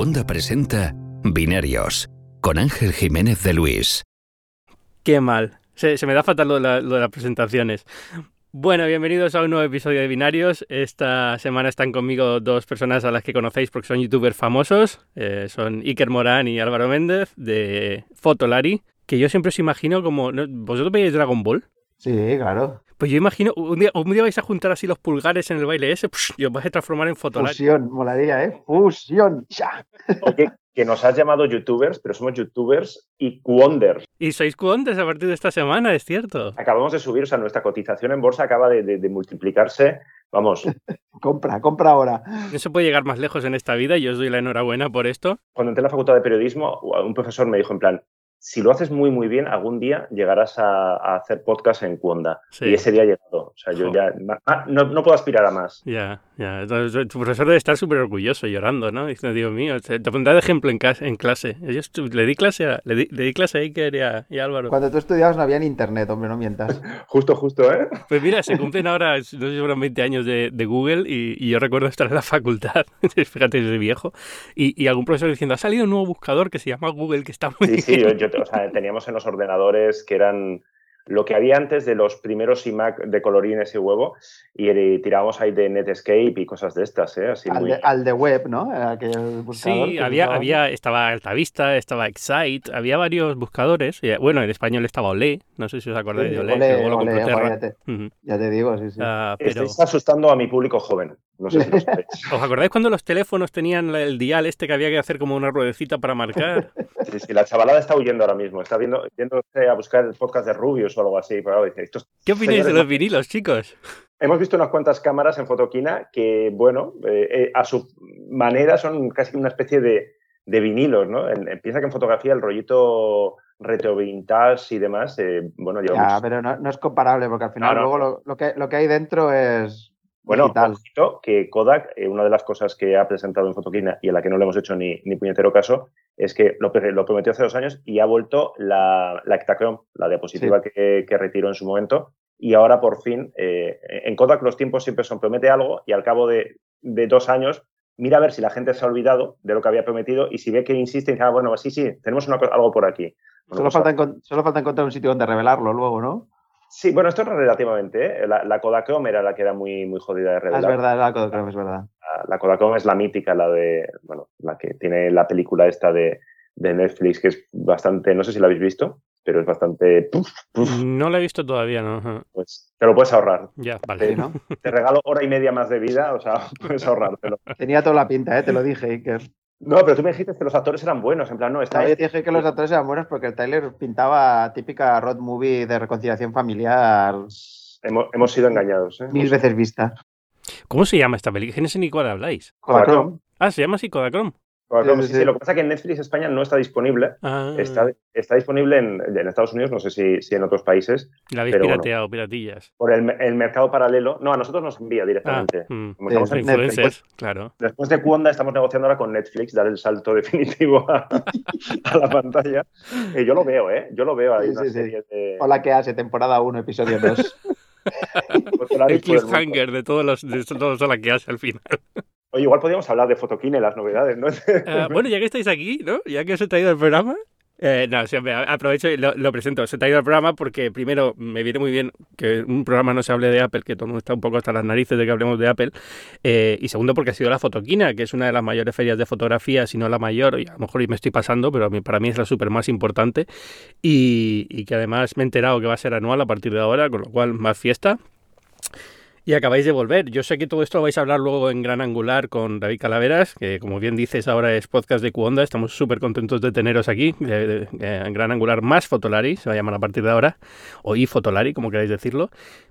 Cuonda presenta Binarios con Ángel Jiménez de Luis. Qué mal. Se, se me da fatal lo de, la- lo de las presentaciones. Bueno, bienvenidos a un nuevo episodio de Binarios. Esta semana están conmigo dos personas a las que conocéis porque son youtubers famosos. Eh, son Iker Morán y Álvaro Méndez de Fotolari, que yo siempre os imagino como... ¿Vosotros veis Dragon Ball? Sí, claro. Pues yo imagino, un día, un día vais a juntar así los pulgares en el baile ese psh, y os vais a transformar en Fotolari. Fusión, molaría, ¿eh? Fusión. ¡Ya! Oye, que nos has llamado youtubers, pero somos youtubers y wonders. Y sois cuontes a partir de esta semana, es cierto. Acabamos de subir, o sea, nuestra cotización en bolsa acaba de, de- de multiplicarse. Vamos, Compra, compra ahora. No se puede llegar más lejos en esta vida y yo os doy la enhorabuena por esto. cuando entré en la facultad de periodismo, un profesor me dijo en plan, si lo haces muy, muy bien, algún día llegarás a, a hacer podcast en Cuonda. Sí. Y ese día ha llegado. O sea, yo ya no, no puedo aspirar a más. Ya, ya. Tu profesor debe estar súper orgulloso, llorando, ¿no? Diciendo, Dios mío, te te pondrá de ejemplo en, cas- en clase. Yo le di clase a, le di, le di clase a Iker y a, y a Álvaro. Cuando tú estudiabas no había ni internet, hombre, no mientas. Justo, justo, ¿eh? Pues mira, se cumplen ahora, no sé si fueron 20 años de, de Google y, y yo recuerdo estar en la facultad, fíjate, soy viejo, y, y algún profesor diciendo, ha salido un nuevo buscador que se llama Google, que está muy Sí, sí, bien". yo, yo- o sea, teníamos en los ordenadores que eran lo que había antes de los primeros iMac de colorines y huevo y, eh, tirábamos ahí de Netscape y cosas de estas, ¿eh? Así Al muy... de, al de web, ¿no? Aquel buscador Sí, había, usábamos. había, estaba Altavista, estaba Excite, había varios buscadores. y, Bueno, en español estaba Olé, no sé si os acordáis Sí, de Olé, Olé, que luego lo Olé, compró Terra. joder, ya, te, Ujú. ya te digo, sí, sí. Pero, Estáis asustando a mi público joven. No sé si lo sabéis. ¿os acordáis cuando los teléfonos tenían el dial este que había que hacer como una ruedecita para marcar? Sí, sí, la chavalada está huyendo ahora mismo. Está viendo, yéndose a buscar el podcast de Rubius o algo así. Pero claro, dice, estos ¿Qué opináis de los vinilos, chicos? Hemos visto unas cuantas cámaras en Fotoquina que, bueno, eh, eh, a su manera son casi una especie de, de vinilos, ¿no? En- en- piensa que en fotografía el rollito retro vintage y demás, eh, bueno, lleva Ya, pero no, no es comparable porque al final No, no. luego lo, lo que, lo que hay dentro es Bueno, digital. ojito, que Kodak, eh, una de las cosas que ha presentado en Fotoquina y a la que no le hemos hecho ni, ni puñetero caso, es que lo, prometió hace dos años y ha vuelto la, la Ektachrome, la diapositiva que, que retiró en su momento. Y ahora, por fin, eh, en Kodak los tiempos siempre son promete algo y al cabo de, de dos años mira a ver si la gente se ha olvidado de lo que había prometido y si ve que insiste y dice, ah, bueno, sí, sí, tenemos una algo por aquí. Bueno, Solo pues, falta, encon- solo falta encontrar un sitio donde revelarlo luego, ¿no? Sí, bueno, esto es relativamente. ¿eh? La, la Kodachrome era la que era muy, muy jodida de Ah, revelar. es verdad, la Kodachrome, es verdad. La, la Kodachrome es la mítica, la de, bueno, la que tiene la película esta de, de Netflix, que es bastante, no sé si la habéis visto, pero es bastante, puf, puf, No lo he visto todavía, ¿no? Ajá. pues te lo puedes ahorrar. Ya, vale. ¿no? Te regalo hora y media más de vida, o sea, puedes ahorrártelo. Tenía toda la pinta, ¿eh? Te lo dije, Iker. No, pero tú me dijiste que los actores eran buenos, en plan, no, está No, yo te dije que los actores eran buenos porque el Tyler pintaba típica road movie de reconciliación familiar hemos, hemos sido engañados. ¿eh? mil veces vista. ¿Cómo se llama esta película? No sé ni cuál habláis. Kodachrome. Ah, se llama así Kodachrome. Kodachrome, Sí, sí, sí, sí, sí. Lo que pasa es que en Netflix España no está disponible. Ah, Está, está disponible en, en Estados Unidos, no sé si, si en otros países, la habéis pero bueno. pirateado, piratillas. por el, el mercado paralelo. No, a nosotros nos envía Ah, directamente. mm. Como Sí, estamos sí, en- Netflix. influencers, claro. Después de Cuonda estamos negociando ahora con Netflix, dar el salto definitivo a, a la pantalla. Y yo lo veo, ¿eh? Yo lo veo. Hay una sí, sí. serie de... Hola, ¿qué hace? Temporada 1, episodio 2. Fotolaris El cliffhanger de todos los de todos los que hace al final. Oye, igual podríamos hablar de Fotoquine, las novedades, ¿no? Ah, bueno, ya que estáis aquí, ¿no? Ya que os he traído el programa. eh, no, siempre aprovecho y lo, lo presento. Os he traído el programa porque, primero, me viene muy bien que un programa no se hable de Apple, que todo el mundo está un poco hasta las narices de que hablemos de Apple. eh, y segundo, porque ha sido la Fotoquina, que es una de las mayores ferias de fotografía, si no la mayor, y a lo mejor me estoy pasando, pero para mí es la súper más importante. Y, y que además me he enterado que va a ser anual a partir de ahora, con lo cual más fiesta. Y acabáis de volver. Yo sé que todo esto lo vais a hablar luego en Gran Angular con David Calaveras, que como bien dices ahora es podcast de Cuonda. Estamos súper contentos de teneros aquí. en Gran Angular más Fotolari, se va a llamar a partir de ahora, o iFotolari, como queráis decirlo.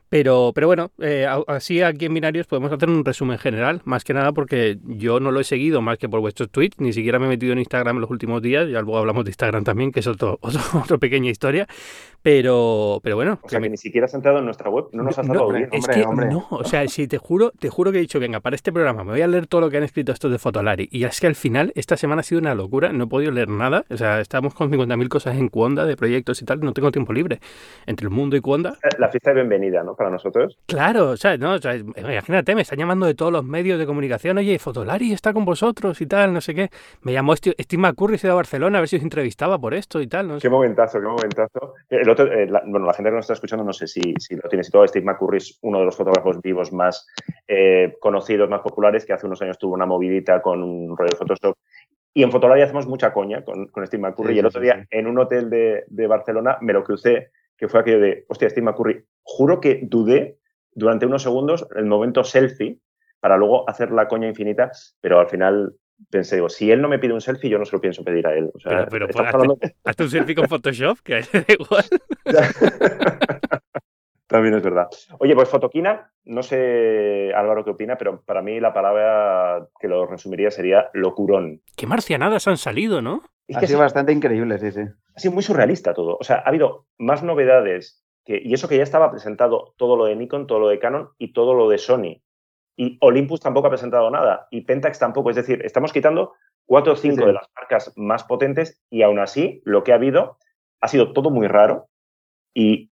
Pero, pero bueno, eh, así aquí en Binarios podemos hacer un resumen general, más que nada porque yo no lo he seguido más que por vuestros tweets, ni siquiera me he metido en Instagram en los últimos días, ya luego hablamos de Instagram también, que es otro, otro, otra pequeña historia, pero, pero bueno, O sea, que ni siquiera has entrado en nuestra web, no nos has no, dado hombre, bien. es hombre, que hombre. no No, o sea, si te juro, te juro que he dicho, venga, para este programa me voy a leer todo lo que han escrito estos de Fotolari. Y es que al final, esta semana ha sido una locura, no he podido leer nada. O sea, estamos con 50.000 cosas en Cuonda de proyectos y tal, no tengo tiempo libre. Entre el mundo y Cuonda. La fiesta de bienvenida, ¿no? Para nosotros. Claro, o sea, no, o sea, imagínate, me están llamando de todos los medios de comunicación, oye, Fotolari está con vosotros y tal, no sé qué. Me llamó Steve McCurry, se de Barcelona, a ver si os entrevistaba por esto y tal. No sé. Qué momentazo, qué momentazo. El otro, eh, la, bueno, la gente que nos está escuchando, no sé si, si lo tiene situado, Steve McCurry es uno de los fotógrafos vivos más eh, conocidos, más populares, que hace unos años tuvo una movidita con un rollo de Photoshop. Y en Fotolari hacemos mucha coña con, con Steve McCurry. Sí, y el sí, otro sí, día, sí. en un hotel de, de Barcelona, me lo crucé, que fue aquello de, hostia, Steve McCurry, juro que dudé durante unos segundos el momento selfie para luego hacer la coña infinita, pero al final pensé, digo, si él no me pide un selfie, yo no se lo pienso pedir a él. O sea, Pero, pero hazte, hablando- hazte un selfie con Photoshop, que da igual. También es verdad. Oye, pues Fotoquina, no sé Álvaro qué opina, pero para mí la palabra que lo resumiría sería locurón. Qué marcianadas han salido, ¿no? Es Ha que sido ha bastante increíble, sí, sí. sido muy surrealista todo. O sea, ha habido más novedades que, y eso que ya estaba presentado todo lo de Nikon, todo lo de Canon y todo lo de Sony. Y Olympus tampoco ha presentado nada y Pentax tampoco. Es decir, estamos quitando cuatro o cinco Sí, de las marcas más potentes y aún así lo que ha habido ha sido todo muy raro y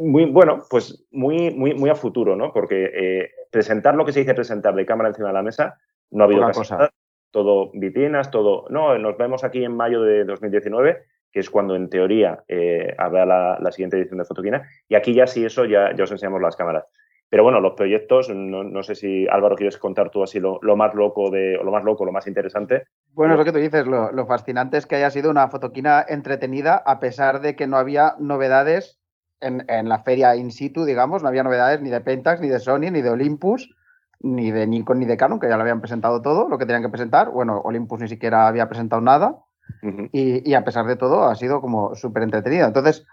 muy, bueno, pues muy, muy, muy a futuro, ¿no? Porque eh, presentar lo que se dice presentar de cámara encima de la mesa no ha habido casi cosa. nada. Todo vitrinas, todo. No, nos vemos aquí en mayo de 2019, que es cuando en teoría eh, habrá la, siguiente edición de Fotoquina. Y aquí ya sí, eso ya, ya os enseñamos las cámaras. Pero bueno, los proyectos, no, no sé si Álvaro quieres contar tú así lo, lo más loco de, o lo más loco, lo más interesante. Bueno, es lo que tú dices, lo, lo fascinante es que haya sido una fotoquina entretenida a pesar de que no había novedades en, en la feria in situ, digamos, no había novedades ni de Pentax, ni de Sony, ni de Olympus, ni de Nikon, ni de Canon, que ya lo habían presentado todo, lo que tenían que presentar. Bueno, Olympus ni siquiera había presentado nada Y, a pesar de todo ha sido como súper entretenida. Entonces,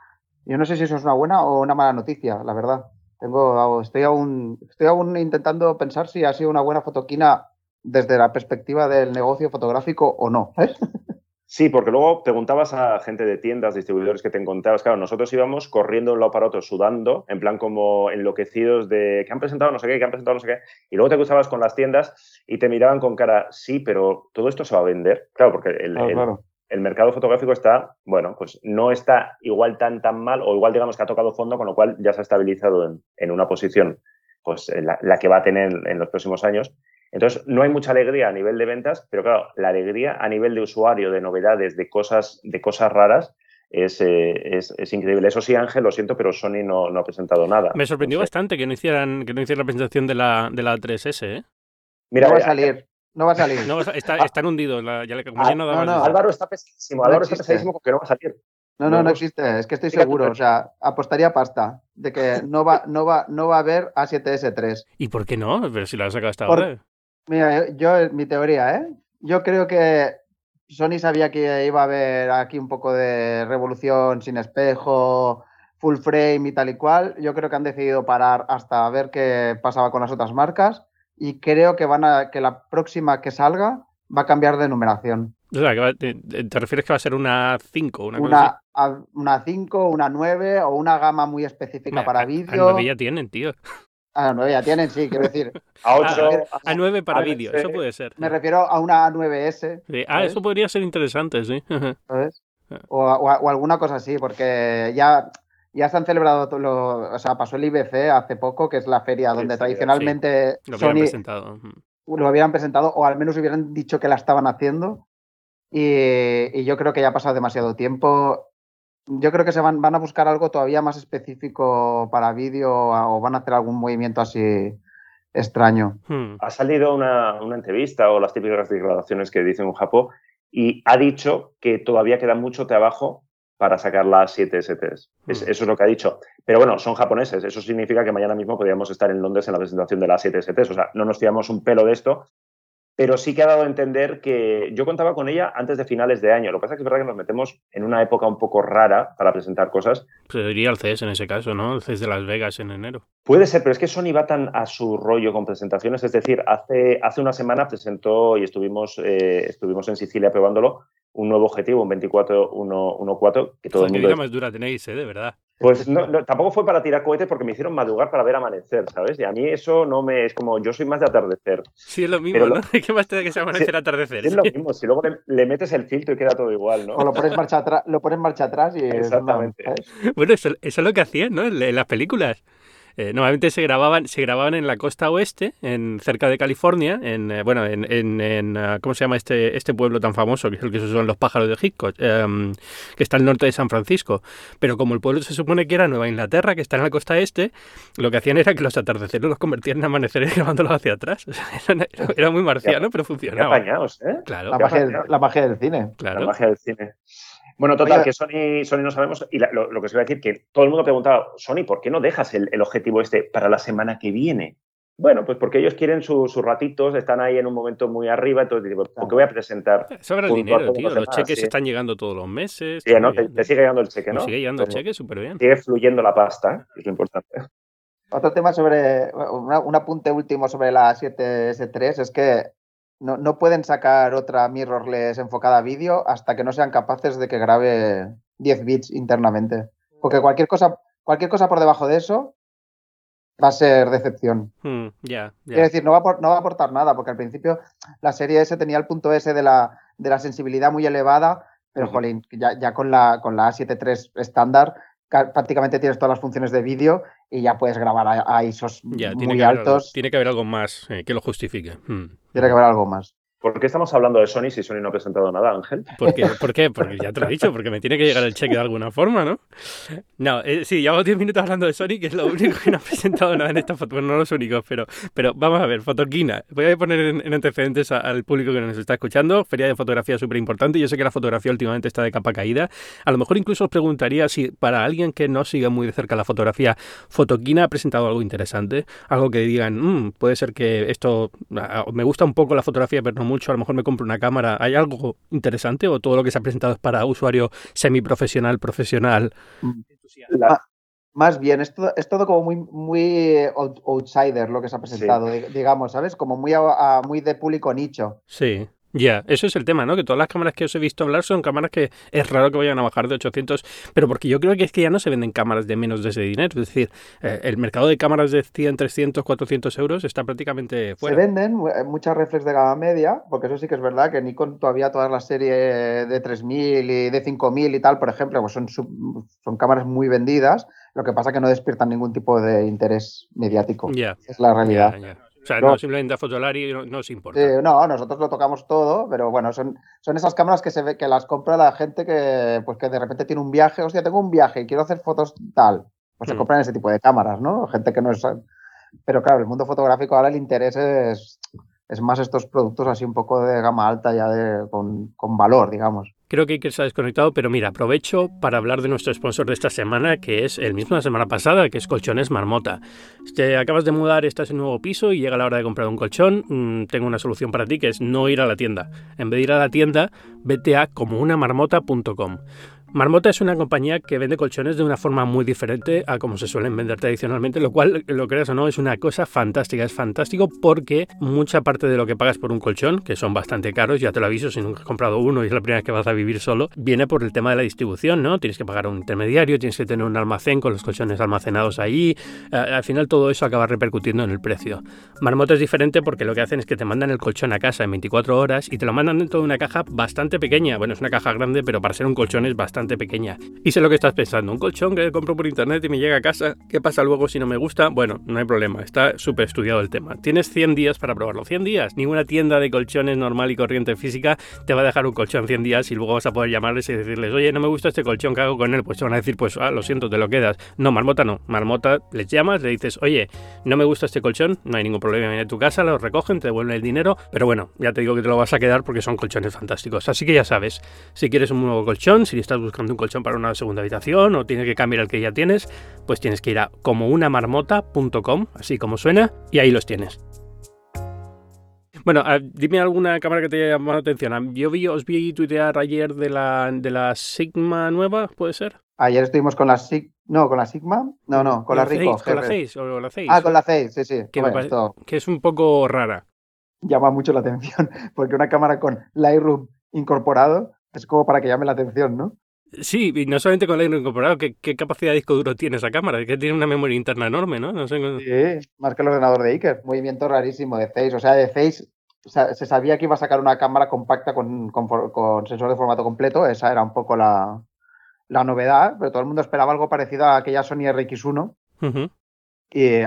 yo no sé si eso es una buena o una mala noticia, la verdad. Tengo, estoy, aún, estoy aún intentando pensar si ha sido una buena fotoquina desde la perspectiva del negocio fotográfico o no. ¿sabes? Sí, porque luego preguntabas a gente de tiendas, distribuidores que te encontrabas. Claro, nosotros íbamos corriendo de un lado para otro, sudando, en plan como enloquecidos de que han presentado no sé qué, que han presentado no sé qué. Y luego te cruzabas con las tiendas y te miraban con cara, sí, pero todo esto se va a vender. Claro, porque el, Claro, el- claro. el mercado fotográfico está, bueno, pues no está igual tan tan mal, o igual digamos que ha tocado fondo, con lo cual ya se ha estabilizado en, en una posición, pues la que va a tener en los próximos años. Entonces, no hay mucha alegría a nivel de ventas, pero claro, la alegría a nivel de usuario, de novedades, de cosas, de cosas raras, es, eh, es, es increíble. Eso sí, Ángel, lo siento, pero Sony no, no ha presentado nada. Me sorprendió No sé. bastante que no hicieran, que no hicieran la presentación de la, de la 3S, ¿eh? Mira, no va a salir. No va a salir. No, está, Ah. están hundidos. la- ya le, como Ah, ya no no, no, Álvaro está pesadísimo, No Álvaro está pesadísimo porque no va a salir. No, no, no, no no. existe. Es que estoy Fíjate, seguro. O sea, apostaría pasta de que no va, no va, no va a haber A7S3. ¿Y por qué no? Pero si lo han sacado hasta Por- ahora. Mira, yo, mi teoría, ¿eh? Yo creo que Sony sabía que iba a haber aquí un poco de revolución sin espejo, full frame y tal y cual. Yo creo que han decidido parar hasta ver qué pasaba con las otras marcas y creo que van a que la próxima que salga va a cambiar de numeración. O sea, que va- te, te refieres que va a ser una 5, una? Una, a- una 5, una 9 o una gama muy específica Hombre, para vídeo. 9 ya tienen, tío. Ah, 9 ya tienen, sí, quiero decir. A 8, A 9 para a vídeo, eso puede ser. Me refiero a una A9S, Sí, Ah, ¿sabes? eso podría ser interesante, sí. ¿sabes? Ah. O, a- o a- o alguna cosa así, porque ya, ya se han celebrado, lo- o sea, pasó el IBC hace poco, que es la feria Sí, donde sí, tradicionalmente Lo que han Sony presentado. lo habían presentado, o al menos hubieran dicho que la estaban haciendo. Y, y yo creo que ya ha pasado demasiado tiempo. Yo creo que se van, van a buscar algo todavía más específico para vídeo o van a hacer algún movimiento así extraño. Hmm. ha salido una, una entrevista o las típicas declaraciones que dice un Japón y ha dicho que todavía queda mucho trabajo para sacar las 7 STs. Es- Mm. eso es lo que ha dicho. Pero bueno, son japoneses. Eso significa que mañana mismo podríamos estar en Londres en la presentación de las 7 STs. O sea, no nos fiamos un pelo de esto. Pero sí que ha dado a entender que yo contaba con ella antes de finales de año. Lo que pasa es que es verdad que nos metemos en una época un poco rara para presentar cosas. Se diría el CES en ese caso, ¿no? El CES de Las Vegas en enero. Puede ser, pero es que Sony va tan a su rollo con presentaciones. Es decir, hace, hace una semana presentó y estuvimos, eh, estuvimos en Sicilia probándolo un nuevo objetivo, un 24-1.4, que todo Joder, el qué mundo. vida más dura tenéis, ¿eh? De verdad. Pues no, tampoco fue para tirar cohetes porque me hicieron madrugar para ver amanecer, ¿sabes? Y a mí eso no me es como, yo soy más de atardecer. Sí, es lo mismo, ¿no? ¿Qué más te da que sea amanecer atardecer? Es lo mismo, si luego le, metes el filtro y queda todo igual, ¿no? O lo pones marcha atrás, lo pones marcha atrás y... Exactamente. bueno, eso, eso, es lo que hacían, ¿no? En las películas. Eh, normalmente se grababan, se grababan en la costa oeste, en cerca de California, en eh, bueno, en, en, ah, ¿cómo se llama este, este pueblo tan famoso, que es el que son los pájaros de Hitchcock, em, que está al norte de San Francisco. Pero como el pueblo se supone que era Nueva Inglaterra, que está en la costa este, lo que hacían era que los atardeceres los convertían en amaneceres grabándolos hacia atrás. era, muy marciano, pero funcionaba. Apañados, ¿eh? Claro. La magia, la magia del cine. Claro. La magia del cine. Bueno, total, que Sony, Sony no sabemos. Y lo, que se va a decir, que todo el mundo preguntaba, Sony, ¿por qué no dejas el, objetivo este para la semana que viene? Bueno, pues porque ellos quieren sus ratitos, están ahí en un momento muy arriba, entonces digo, ¿por qué voy a presentar? Sobra el dinero, tío. Los cheques están llegando todos los meses. Sí, ¿no? Te, sigue llegando el cheque, ¿no? sigue llegando el cheque, súper bien. Sigue fluyendo la pasta, es lo importante. Otro tema sobre, un apunte último sobre la 7S3 es que no, no, pueden sacar otra mirrorless enfocada a vídeo hasta que no sean capaces de que grabe 10 bits internamente. Porque cualquier cosa, cualquier cosa por debajo de eso va a ser decepción. Hmm, Es decir, no va, a, no va a aportar nada, porque al principio la serie S tenía el punto S de la, de la sensibilidad muy elevada, pero jolín, ya, ya con la, con la A73 estándar prácticamente tienes todas las funciones de vídeo y ya puedes grabar a, ISOs muy altos. tiene que haber algo más eh, que lo justifique. Hmm. Tiene que haber algo más. ¿Por qué estamos hablando de Sony si Sony no ha presentado nada, Ángel? ¿Por qué? ¿Por qué? Porque ya te lo he dicho, porque me tiene que llegar el cheque de alguna forma, ¿no? No, eh, sí, llevamos 10 minutos hablando de Sony, que es lo único que no ha presentado nada en esta foto. Bueno, no los únicos, pero, pero vamos a ver, Fotoquina. Voy a poner en, antecedentes al público que nos está escuchando. Feria de fotografía súper importante. Yo sé que la fotografía últimamente está de capa caída. A lo mejor incluso os preguntaría si para alguien que no siga muy de cerca la fotografía, Fotoquina ha presentado algo interesante. Algo que digan, mm, puede ser que esto me gusta un poco la fotografía, pero no mucho. A lo mejor me compro una cámara, ¿hay algo interesante o todo lo que se ha presentado es para usuario semiprofesional, profesional? Mm. Más bien, es todo, es todo como muy, muy outsider lo que se ha presentado, digamos, ¿sabes? Como muy, muy de público nicho. Sí. Ya, eso es el tema, ¿no? Que todas las cámaras que os he visto hablar son cámaras que es raro que vayan a bajar de 800, pero porque yo creo que es que ya no se venden cámaras de menos de ese dinero. Es decir, eh, el mercado de cámaras de 100, 300, 400 euros está prácticamente fuera. Se venden eh, muchas reflex de gama media, porque eso sí que es verdad que Nikon todavía todas las series de 3000 y de 5000 y tal, por ejemplo, pues son, son cámaras muy vendidas. Lo que pasa que no despiertan ningún tipo de interés mediático. Ya. Es la realidad. O sea, no, simplemente a Fotolari no, no os importa. no, nosotros lo tocamos todo, pero bueno, son, son esas cámaras que se ve que las compra la gente que, pues que de repente tiene un viaje, hostia, tengo un viaje y quiero hacer fotos tal. Pues se hmm. compran ese tipo de cámaras, ¿no? Gente que no es. Pero claro, el mundo fotográfico ahora el interés es, es más estos productos así un poco de gama alta, ya de, con, con valor, digamos. Creo que hay que estar desconectado, pero mira, aprovecho para hablar de nuestro sponsor de esta semana, que es el mismo de la semana pasada, que es Colchones Marmota. Te acabas de mudar, estás en un nuevo piso y llega la hora de comprar un colchón, mm, tengo una solución para ti, que es no ir a la tienda. En vez de ir a la tienda, vete a comunaunamarmota.com. Marmota es una compañía que vende colchones de una forma muy diferente a como se suelen vender tradicionalmente, lo cual, lo creas o no, es una cosa fantástica. Es fantástico porque mucha parte de lo que pagas por un colchón, que son bastante caros, ya te lo aviso si nunca has comprado uno y es la primera vez que vas a vivir solo, viene por el tema de la distribución, ¿no? Tienes que pagar un intermediario, tienes que tener un almacén con los colchones almacenados ahí. Eh, al final todo eso acaba repercutiendo en el precio. Marmota es diferente porque lo que hacen es que te mandan el colchón a casa en 24 horas y te lo mandan dentro de una caja bastante pequeña. Bueno, es una caja grande, pero para ser un colchón es bastante pequeña. Y sé lo que estás pensando, un colchón que compro por internet y me llega a casa, ¿qué pasa luego si no me gusta? Bueno, no hay problema, está súper estudiado el tema. Tienes 100 días para probarlo, 100 días. Ninguna tienda de colchones normal y corriente física te va a dejar un colchón 100 días y luego vas a poder llamarles y decirles, oye, no me gusta este colchón, ¿qué hago con él? Pues te van a decir, pues, ah, lo siento, te lo quedas. No, marmota no. Marmota les llamas, le dices, oye, no me gusta este colchón, no hay ningún problema, viene a tu casa, lo recogen, te devuelven el dinero, pero bueno, ya te digo que te lo vas a quedar porque son colchones fantásticos. Así que ya sabes, si quieres un nuevo colchón, si estás buscando un colchón para una segunda habitación o tienes que cambiar el que ya tienes, pues tienes que ir a comounamarmota.com, así como suena, y ahí los tienes. Bueno, dime alguna cámara que te haya llamado la atención. Yo vi, os vi tuitear ayer de la, de la Sigma nueva, ¿puede ser? Ayer estuvimos con la Sigma. No, con la Sigma. No, no, con la, Ricoh. Con la 6 o la 6. Ah, con la 6, sí, sí. Que, que es un poco rara. Llama mucho la atención, porque una cámara con Lightroom incorporado es como para que llame la atención, ¿no? Sí, y no solamente con el Lightroom incorporado, ¿qué, ¿qué, capacidad de disco duro tiene esa cámara? Es que tiene una memoria interna enorme, ¿no? no sé... Sí, más que el ordenador de Iker. Movimiento rarísimo de Face. O sea, de Face se sabía que iba a sacar una cámara compacta con, con, sensor de formato completo. Esa era un poco la, la, novedad, pero todo el mundo esperaba algo parecido a aquella Sony RX1. Y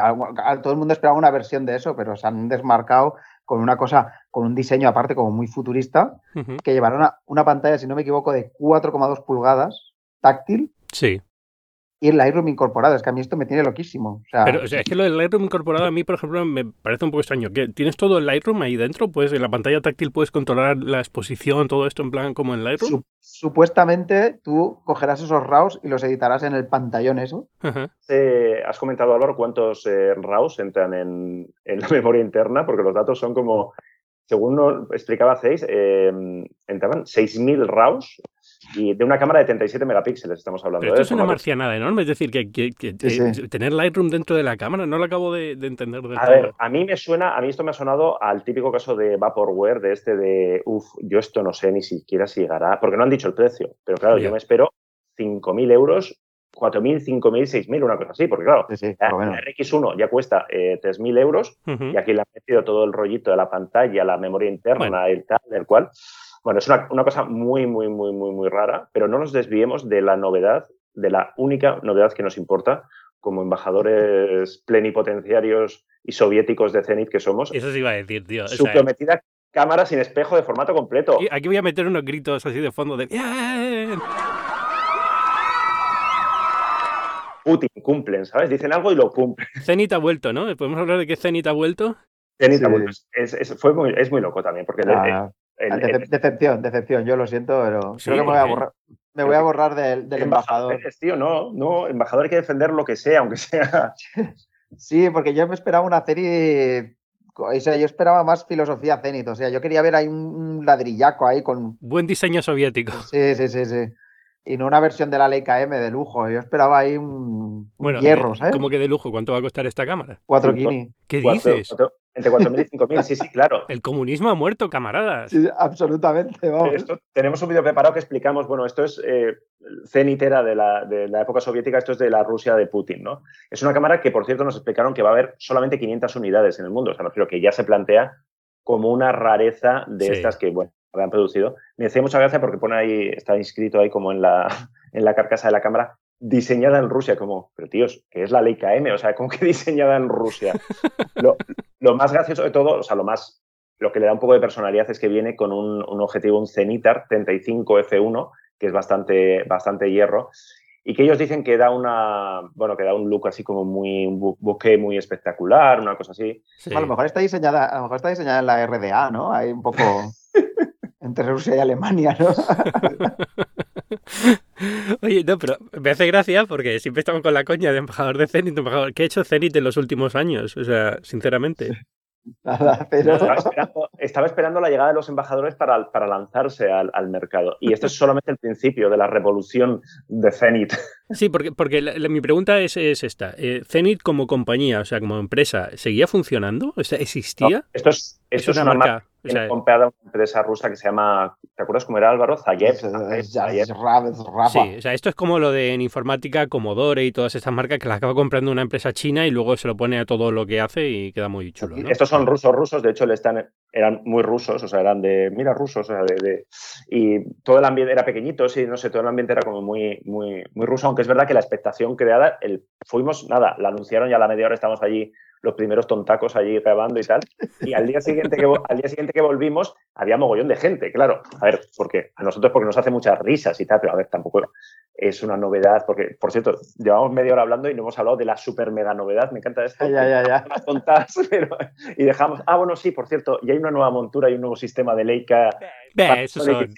todo el mundo esperaba una versión de eso, pero se han desmarcado con una cosa, con un diseño aparte como muy futurista, que llevará una, una, pantalla, si no me equivoco, de 4,2 pulgadas táctil. Sí y el Lightroom incorporado. Es que a mí esto me tiene loquísimo. Pero es que lo del Lightroom incorporado a mí, por ejemplo, me parece un poco extraño. que ¿Tienes todo el Lightroom ahí dentro? Pues en la pantalla táctil puedes controlar la exposición, todo esto en plan como en Lightroom. supuestamente tú cogerás esos RAWs y los editarás en el pantallón eso. Eh, has comentado, Álvaro, cuántos eh, RAWs entran en, la memoria interna, porque los datos son como, según nos explicaba Zeiss, eh, entraban 6.000 RAWs y de una cámara de 37 megapíxeles estamos hablando. Pero esto es una marcianada enorme, es decir, que, eh, tener Lightroom dentro de la cámara no lo acabo de, entender del A ver, a mí me suena, a mí esto me ha sonado al típico caso de Vaporware, de este de, uff, yo esto no sé ni siquiera si llegará, porque no han dicho el precio, pero claro, yo me espero 5.000 euros 4.000, 5.000, 6.000, una cosa así, porque claro, la, RX1 ya cuesta eh, 3.000 euros y aquí le han metido todo el rollito de la pantalla, la memoria interna, el tal, el cual. Bueno, es una, cosa muy, muy, muy, muy, muy rara, pero no nos desviemos de la novedad, de la única novedad que nos importa como embajadores plenipotenciarios y soviéticos de Zenit que somos. Eso sí iba a decir, tío. Su prometida cámara sin espejo de formato completo. Aquí voy a meter unos gritos así de fondo de ¡Bien! Putin cumplen, ¿sabes? Dicen algo y lo cumplen. Zenit ha vuelto, ¿no? ¿Podemos hablar de que Zenit ha vuelto? Zenit ha vuelto. Es, fue muy, es muy loco también, porque ah. Decepción, decepción, yo lo siento, pero creo que me voy a borrar, me voy a borrar del, embajador. Tío, no, no, embajador hay que defender lo que sea, aunque sea. Sí, porque yo me esperaba una serie. O sea, yo esperaba más filosofía cenit. O sea, yo quería ver ahí un ladrillaco ahí con. Buen diseño soviético. Sí, sí, sí, sí y no una versión de la Leica M de lujo. Yo esperaba ahí un, hierro, ¿sabes? ¿Cómo que de lujo? ¿Cuánto va a costar esta cámara? Cuatro kini. ¿Qué dices? entre 4.000 y 5.000, sí, sí, claro. El comunismo ha muerto, camaradas. Sí, absolutamente, vamos. tenemos un vídeo preparado que explicamos, bueno, esto es eh, cenitera de la, de la época soviética, esto es de la Rusia de Putin, ¿no? Es una cámara que, por cierto, nos explicaron que va a haber solamente 500 unidades en el mundo, o sea, no creo que ya se plantea como una rareza de estas que, bueno, habían producido. Me hacía mucha gracia porque pone ahí, está inscrito ahí como en la, en la carcasa de la cámara, diseñada en Rusia, como, pero tíos, que es la Leica M, o sea, como que diseñada en Rusia. lo, lo, más gracioso de todo, o sea, lo más, lo que le da un poco de personalidad es que viene con un, un objetivo, un Zenitar 35 F1, que es bastante, bastante hierro, y que ellos dicen que da una, bueno, que da un look así como muy, un bokeh muy espectacular, una cosa así. A lo mejor está diseñada, a lo mejor está diseñada en la RDA, ¿no? Hay un poco entre Rusia y Alemania, ¿no? Oye, no, pero me hace gracia porque siempre estamos con la coña de embajador de Zenit, embajador. ¿Qué ha hecho Zenit en los últimos años? O sea, sinceramente. estaba, esperando, la llegada de los embajadores para, para lanzarse al, al, mercado. Y esto es solamente el principio de la revolución de Zenit. Sí, porque, porque mi pregunta es, es esta. Eh, ¿Zenit como compañía, o sea, como empresa, seguía funcionando? O sea, ¿Existía? esto es, esto es una, marca comprada una empresa rusa que se llama, ¿te acuerdas cómo era Álvaro? Zayev. Sí, o sea, esto es como lo de en informática, Commodore y todas estas marcas que las acaba comprando una empresa china y luego se lo pone a todo lo que hace y queda muy chulo. Estos son rusos rusos, de hecho le están, eran muy rusos, o sea, eran de, mira, rusos, o sea, de, y todo el ambiente era pequeñito, sí, no sé, todo el ambiente era como muy, muy, muy ruso, aunque es verdad que la expectación creada, el, fuimos, nada, la anunciaron ya a la media hora, estamos allí los primeros tontacos allí grabando y tal. Y al día siguiente que, al día siguiente que volvimos, había mogollón de gente, claro. A ver, porque a nosotros porque nos hace muchas risas y tal, pero a ver, tampoco es una novedad, porque, por cierto, llevamos media hora hablando y no hemos hablado de la super mega novedad. Me encanta esto. Ya, ya, ya. Las tontas, pero, y dejamos. Ah, bueno, sí, por cierto, y hay una nueva montura y un nuevo sistema de Leica. Eso son...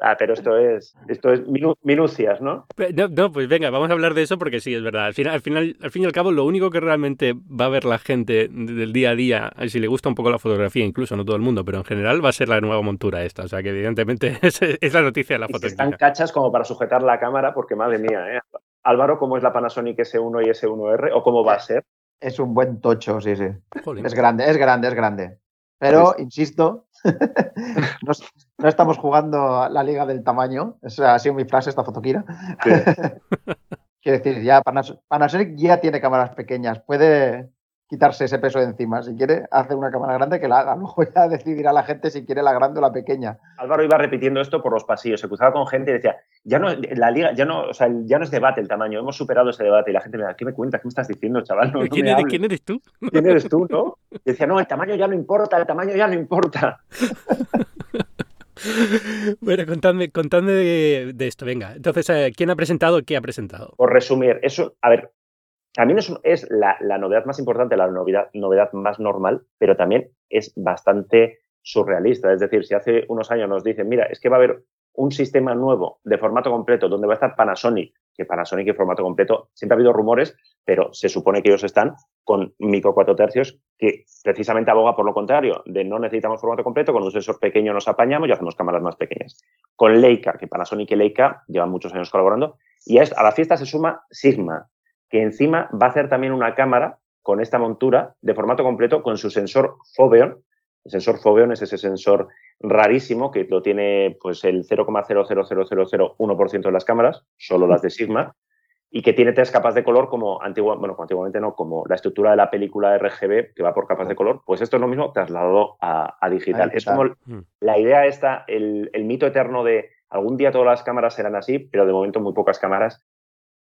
Ah, pero esto es, esto es minucias, ¿no? ¿no? pues venga, vamos a hablar de eso porque sí, es verdad. Al final, al final, al fin y al cabo, lo único que realmente va a ver la gente del día a día, si le gusta un poco la fotografía, incluso no todo el mundo, pero en general va a ser la nueva montura esta. O sea que evidentemente es, la noticia de la fotografía. Están cachas como para sujetar la cámara, porque madre mía, ¿eh? Álvaro, ¿cómo es la Panasonic S1 y S1R? ¿O cómo va a ser? Es un buen tocho, sí, sí. Es grande, es grande, es grande. Pero, pues insisto, no estamos jugando la liga del tamaño. Esa ha sido mi frase, esta fotoquira. Quiero decir, ya Panasonic ya tiene cámaras pequeñas. Puede, quitarse ese peso de encima. Si quiere hacer una cámara grande, que la haga. Luego ya decidirá la gente si quiere la grande o la pequeña. Álvaro iba repitiendo esto por los pasillos, se cruzaba con gente y decía, ya no, la liga, ya no, o sea, ya no es debate el tamaño, hemos superado ese debate. Y la gente me decía, ¿qué me cuentas? ¿Qué me estás diciendo, chaval? ¿Quién, eres, ¿Quién, eres, tú? ¿Quién eres tú, no? Y decía, no, el tamaño ya no importa, el tamaño ya no importa. Bueno, contadme, contadme de, esto, venga. Entonces, eh, ¿quién ha presentado? ¿Qué ha presentado? Por resumir, eso, a ver, también es, es la, novedad más importante, la novedad más normal, pero también es bastante surrealista. Es decir, si hace unos años nos dicen, mira, es que va a haber un sistema nuevo de formato completo donde va a estar Panasonic, que Panasonic y formato completo, siempre ha habido rumores, pero se supone que ellos están con micro 4 tercios, que precisamente aboga por lo contrario, de no necesitamos formato completo, con un sensor pequeño nos apañamos y hacemos cámaras más pequeñas. Con Leica, que Panasonic y Leica llevan muchos años colaborando, y a la fiesta se suma Sigma, que encima va a hacer también una cámara con esta montura de formato completo con su sensor Foveon. El sensor Foveon es ese sensor rarísimo que lo tiene pues el 0,00001% de las cámaras, solo las de Sigma, y que tiene tres capas de color como antigua, bueno, antiguamente no, como la estructura de la película RGB que va por capas de color, pues esto es lo mismo trasladado a, digital. Es como mm. la idea esta, el, el mito eterno de algún día todas las cámaras serán así, pero de momento muy pocas cámaras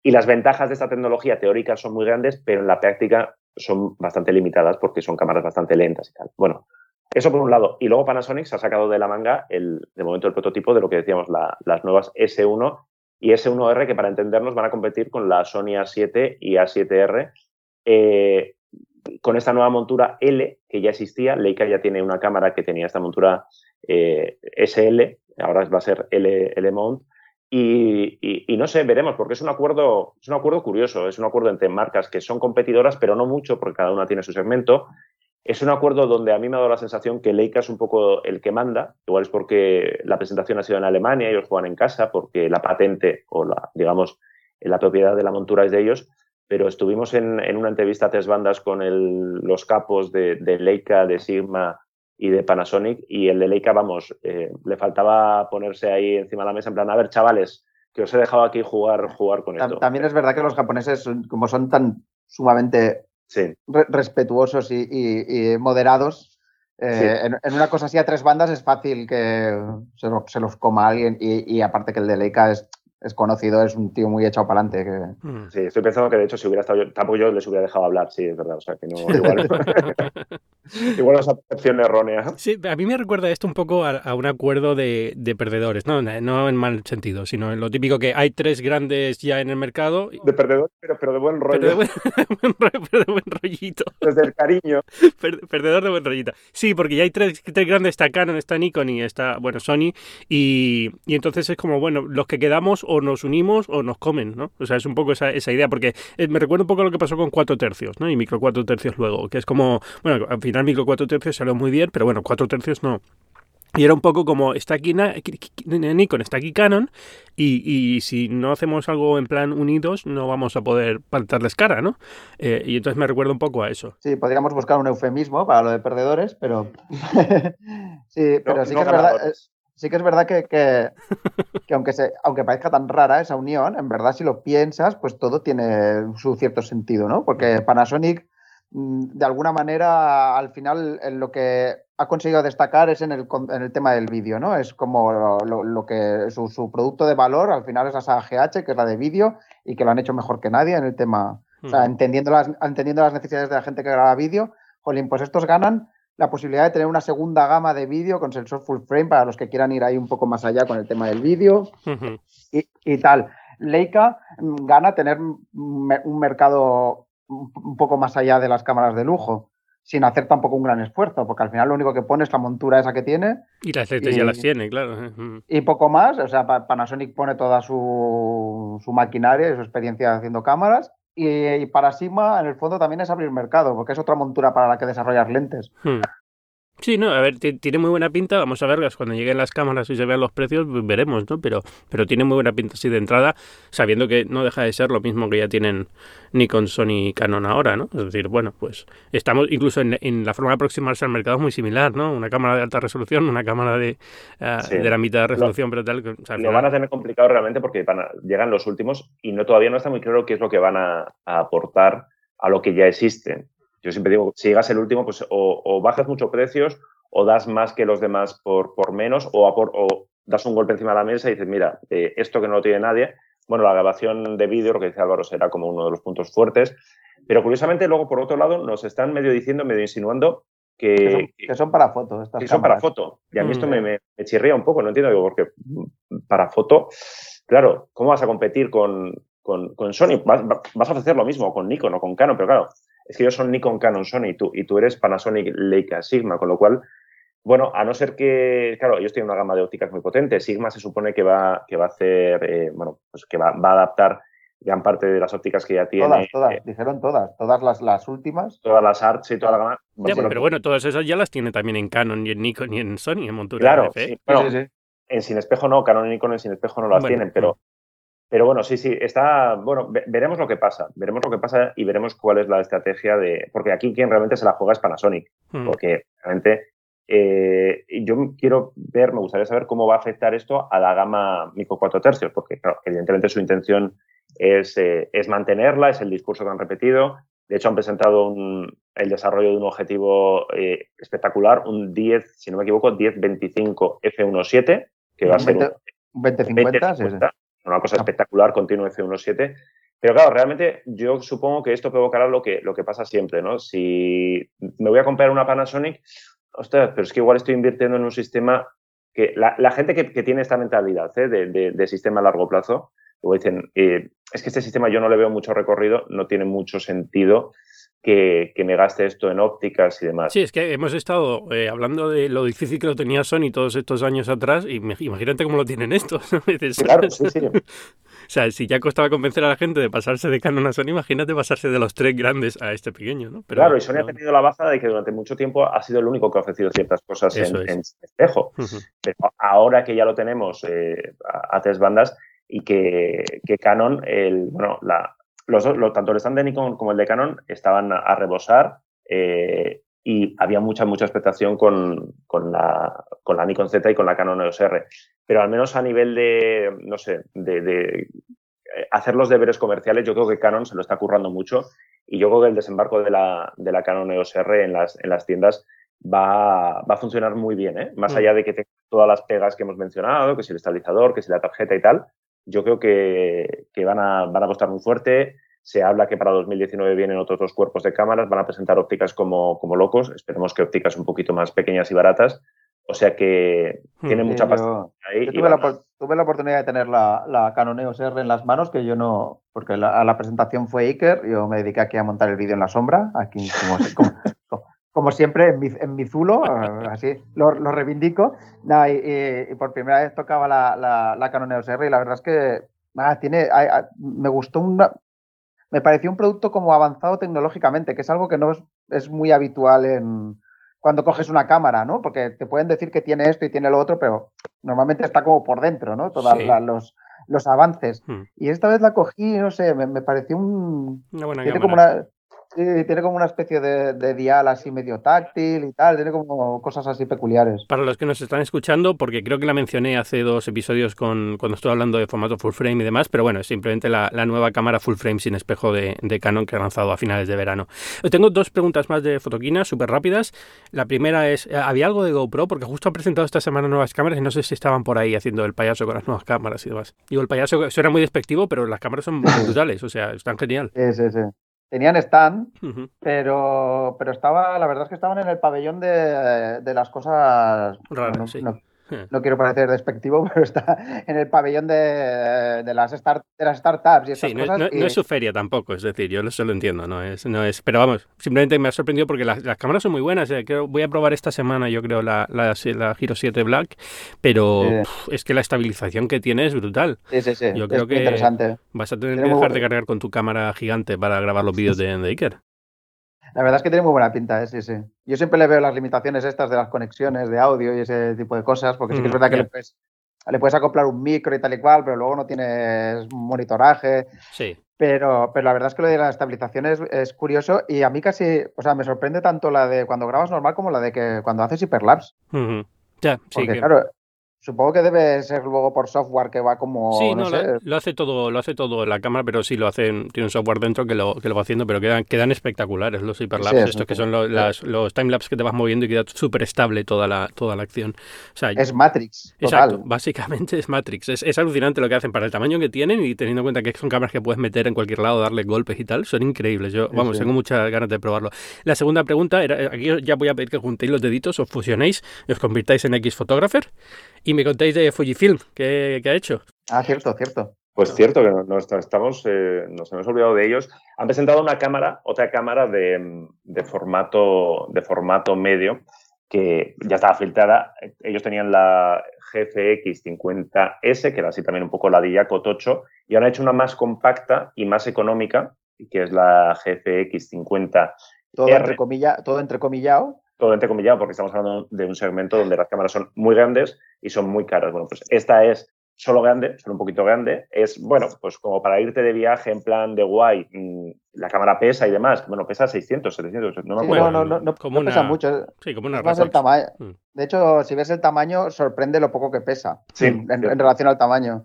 y las ventajas de esta tecnología teórica son muy grandes, pero en la práctica son bastante limitadas porque son cámaras bastante lentas y tal. Bueno, eso por un lado. Y luego Panasonic se ha sacado de la manga, el, de momento, el prototipo de lo que decíamos, las nuevas S1 y S1R, que para entendernos van a competir con la Sony A7 y A7R. Eh, con esta nueva montura L, que ya existía, Leica ya tiene una cámara que tenía esta montura eh, SL, ahora va a ser L, L mount, y, no sé, veremos, porque es un acuerdo, es un acuerdo curioso, es un acuerdo entre marcas que son competidoras, pero no mucho, porque cada una tiene su segmento. Es un acuerdo donde a mí me ha dado la sensación que Leica es un poco el que manda, igual es porque la presentación ha sido en Alemania, ellos juegan en casa, porque la patente o la, digamos, la propiedad de la montura es de ellos, pero estuvimos en, una entrevista a tres bandas con los capos de, de Leica, de Sigma y de Panasonic. Y el de Leica, vamos, eh, le faltaba ponerse ahí encima de la mesa en plan, a ver, chavales, que os he dejado aquí jugar, jugar con esto. También es verdad que los japoneses, como son tan sumamente respetuosos y, moderados, eh, en, una cosa así a tres bandas es fácil que se, los coma alguien. Y, y, aparte que el de Leica es es conocido, es un tío muy echado para adelante. Que... Mm. Sí, estoy pensando que de hecho si hubiera estado yo, tampoco yo les hubiera dejado hablar, sí, es verdad. O sea, que no, igual, igual esa percepción errónea. Sí, a mí me recuerda esto un poco a, un acuerdo de, de, perdedores, ¿no? no en mal sentido, sino en lo típico que hay tres grandes ya en el mercado. De perdedores, pero, pero de buen rollo. Pero de buen, pero de buen rollito. Desde el cariño. perdedor de buen rollito. Sí, porque ya hay tres, tres grandes, está Canon, está Nikon y está, bueno, Sony, y, y entonces es como, bueno, los que quedamos o nos unimos o nos comen, ¿no? O sea, es un poco esa, esa idea, porque eh, me recuerda un poco a lo que pasó con cuatro tercios, ¿no? Y micro cuatro tercios luego, que es como, bueno, al final micro cuatro tercios salió muy bien, pero bueno, cuatro tercios no. Y era un poco como, está aquí Nikon, está aquí Canon, y, y, si no hacemos algo en plan unidos, no vamos a poder plantarles cara, ¿no? Eh, y entonces me recuerda un poco a eso. Sí, podríamos buscar un eufemismo para lo de perdedores, pero... sí, pero sí que es verdad sí que es verdad que, que, aunque, se, aunque parezca tan rara esa unión, en verdad si lo piensas, pues todo tiene su cierto sentido, ¿no? Porque Panasonic, de alguna manera, al final lo que ha conseguido destacar es en el, en el tema del vídeo, ¿no? Es como lo, que su, su, producto de valor, al final es esa GH, que es la de vídeo, y que lo han hecho mejor que nadie en el tema, o sea, entendiendo las, entendiendo las necesidades de la gente que graba vídeo, jolín, pues estos ganan la posibilidad de tener una segunda gama de vídeo con sensor full frame para los que quieran ir ahí un poco más allá con el tema del vídeo y, tal. Leica mm, gana tener un mercado un poco más allá de las cámaras de lujo, sin hacer tampoco un gran esfuerzo, porque al final lo único que pone es la montura esa que tiene. Y las lentes ya las tiene, claro. Y poco más, o sea, Panasonic pone toda su, su maquinaria y su experiencia haciendo cámaras y, para Sigma, en el fondo, también es abrir mercado, porque es otra montura para la que desarrollar lentes. Hmm. Sí, no, a ver, tiene muy buena pinta, vamos a verlas cuando lleguen las cámaras y se vean los precios, pues veremos, ¿no? Pero, pero tiene muy buena pinta así de entrada, sabiendo que no deja de ser lo mismo que ya tienen Nikon, Sony y Canon ahora, ¿no? Es decir, bueno, pues estamos incluso en, la forma de aproximarse al mercado es muy similar, ¿no? Una cámara de alta resolución, una cámara de, ah, de la mitad de resolución, pero tal. lo van a tener complicado realmente porque llegan los últimos y no todavía no está muy claro qué es lo que van a, aportar a lo que ya existe. Yo siempre digo, si llegas el último, pues o, bajas mucho precios o das más que los demás por, por menos o, o das un golpe encima de la mesa y dices, mira, eh, esto que no lo tiene nadie. Bueno, la grabación de vídeo, lo que dice Álvaro, será como uno de los puntos fuertes. Pero curiosamente, luego, por otro lado, nos están medio diciendo, medio insinuando que, que, son, para foto. que son para foto. Y a mí esto me, me, chirría un poco, no entiendo, digo, porque para foto, claro, ¿cómo vas a competir con, con, con Sony? Vas, vas, a hacer lo mismo con Nikon o con Canon, pero claro, es que ellos son Nikon, Canon, Sony y tú, y tú eres Panasonic, Leica, Sigma, con lo cual, bueno, a no ser que, claro, ellos tienen una gama de ópticas muy potente. Sigma se supone que va, que va a hacer, eh, bueno, pues que va, va, a adaptar gran parte de las ópticas que ya tiene. Todas, todas, eh, dijeron todas, todas las, las últimas. Todas las arts y toda la gama. pero bueno, todas esas ya las tiene también en Canon y en Nikon y en Sony, en montura. Claro, sí, en sin espejo no, Canon y Nikon en sin espejo no las tienen, pero, pero bueno, sí, sí, está, bueno, veremos lo que pasa, veremos lo que pasa y veremos cuál es la estrategia de, porque aquí quien realmente se la juega es Panasonic, hmm. porque realmente eh, yo quiero ver, me gustaría saber cómo va a afectar esto a la gama micro 4 tercios, porque claro, evidentemente su intención es, eh, es mantenerla, es el discurso que han repetido. De hecho, han presentado el desarrollo de un objetivo eh, espectacular, un 10, si no me equivoco, 10-25 F1.7, que va a ser un 20-50, una cosa espectacular, continuo F1.7. Pero claro, realmente yo supongo que esto provocará lo que, lo que pasa siempre, ¿no? Si me voy a comprar una Panasonic, ostras, pero es que igual estoy invirtiendo en un sistema que la, gente que, tiene esta mentalidad ¿eh? de, sistema a largo plazo, luego dicen, eh, es que este sistema yo no le veo mucho recorrido, no tiene mucho sentido que, me gaste esto en ópticas y demás. Sí, es que hemos estado eh, hablando de lo difícil que lo tenía Sony todos estos años atrás y imagínate cómo lo tienen estos. claro, sí, sí. o sea, si ya costaba convencer a la gente de pasarse de Canon a Sony, imagínate pasarse de los tres grandes a este pequeño, ¿no? claro, y Sony ha tenido la baza de que durante mucho tiempo ha sido el único que ha ofrecido ciertas cosas en, espejo. Pero ahora que ya lo tenemos eh, a, tres bandas y que, que Canon, el, bueno, la, los, tanto el stand de Nikon como el de Canon estaban a, rebosar eh, y había mucha, mucha expectación con, con, la, con la Nikon Z y con la Canon EOS R. Pero al menos a nivel de, no sé, de, de eh, hacer los deberes comerciales, yo creo que Canon se lo está currando mucho y yo creo que el desembarco de la, de la Canon EOS R en las, en las tiendas va, va a funcionar muy bien, ¿eh? más mm. allá de que tenga todas las pegas que hemos mencionado, que si el estabilizador, que si la tarjeta y tal, yo creo que, van, a, van a apostar muy fuerte. Se habla que para 2019 vienen otros dos cuerpos de cámaras, van a presentar ópticas como, como locos. Esperemos que ópticas un poquito más pequeñas y baratas. O sea que hmm. tienen mucha pasta ahí. Yo tuve, la, tuve, la, oportunidad de tener la, la, Canon EOS R en las manos, que yo no, porque la, a la presentación fue Iker, yo me dediqué aquí a montar el vídeo en la sombra, aquí como, como siempre, en mi, en mi zulo, así lo, lo reivindico. y, por primera vez tocaba la, la, la Canon EOS R y la verdad es que tiene, me gustó una, me pareció un producto como avanzado tecnológicamente, que es algo que no es, muy habitual en cuando coges una cámara, ¿no? Porque te pueden decir que tiene esto y tiene lo otro, pero normalmente está como por dentro, ¿no? Todos los, los avances. Hmm. Y esta vez la cogí, no sé, me, me pareció un... Una buena tiene como una, Sí, tiene como una especie de, dial así medio táctil y tal, tiene como cosas así peculiares. Para los que nos están escuchando, porque creo que la mencioné hace dos episodios con, cuando estuve hablando de formato full frame y demás, pero bueno, es simplemente la, nueva cámara full frame sin espejo de, Canon que ha lanzado a finales de verano. Tengo dos preguntas más de fotoquina, súper rápidas. La primera es, eh, ¿había algo de GoPro? Porque justo ha presentado esta semana nuevas cámaras y no sé si estaban por ahí haciendo el payaso con las nuevas cámaras y demás. Digo, el payaso suena muy despectivo, pero las cámaras son brutales, o sea, están genial. Sí, sí, sí. Tenían stand, pero, pero estaba, la verdad es que estaban en el pabellón de, de las cosas sí. no quiero parecer despectivo, pero está en el pabellón de, de las, start, de las startups y esas no, cosas. No, no, es su feria tampoco, es decir, yo eso lo entiendo, no es, no es, pero vamos, simplemente me ha sorprendido porque las, las cámaras son muy buenas, eh, voy a probar esta semana yo creo la, la, la Giro 7 Black, pero es que la estabilización que tiene es brutal. Sí, sí, sí. Yo creo que interesante. vas a tener que dejar de cargar con tu cámara gigante para grabar los vídeos de, de Iker. La verdad es que tiene muy buena pinta, ¿eh? sí, sí. Yo siempre le veo las limitaciones estas de las conexiones de audio y ese tipo de cosas, porque sí que es Mm, verdad que le puedes, le puedes acoplar un micro y tal y cual, pero luego no tienes monitoraje. Sí. Pero, pero la verdad es que lo de la estabilización es, es curioso y a mí casi, o sea, me sorprende tanto la de cuando grabas normal como la de que cuando haces hiperlapse. Ujú. Ya, sí. Porque que- claro, supongo que debe ser luego por software que va como, Sí, no, no, sé, lo, lo hace todo, lo hace todo la cámara, pero sí lo hacen, tiene un software dentro que lo, que lo va haciendo, pero quedan, quedan espectaculares los hiperlapse, Sí, es estos que son lo- chulo. las- los timelapse que te vas moviendo y queda súper estable toda la, toda la acción. O sea, es Matrix, Exacto, total. básicamente es Matrix. Es, es alucinante lo que hacen para el tamaño que tienen y teniendo en cuenta que son cámaras que puedes meter en cualquier lado, darle golpes y tal, son increíbles. Yo, vamos, sí. tengo muchas ganas de probarlo. La segunda pregunta era, aquí ya voy a pedir que juntéis los deditos, os fusionéis y os convirtáis en X Photographer y me contéis de Fujifilm, ¿qué, qué ha hecho? Ah, cierto, cierto. Pues cierto que no- nos, estamos, eh, nos hemos olvidado de ellos. Han presentado una cámara, otra cámara de, de formato, de formato medio que ya estaba filtrada. Ellos tenían la GFX 50S, que era así también un poco la de Yaco Tocho, y ahora han hecho una más compacta y más económica, que es la GFX 50 Todo, R. entre comilla, todo entrecomillado. Todo entrecomillado porque estamos hablando de un segmento donde las cámaras son muy grandes y son muy caras. Bueno, pues esta es solo grande, solo un poquito grande. Es, bueno, pues como para irte de viaje en plan de guay, mm, la cámara pesa y demás. Bueno, pesa 600, 700, no me Sí, acuerdo. no, no, no, no, como no pesa una- mucho. Sí, como una Es más el tamaño. Mm. De hecho, si ves el tamaño, sorprende lo poco que pesa Sí, en relación al tamaño.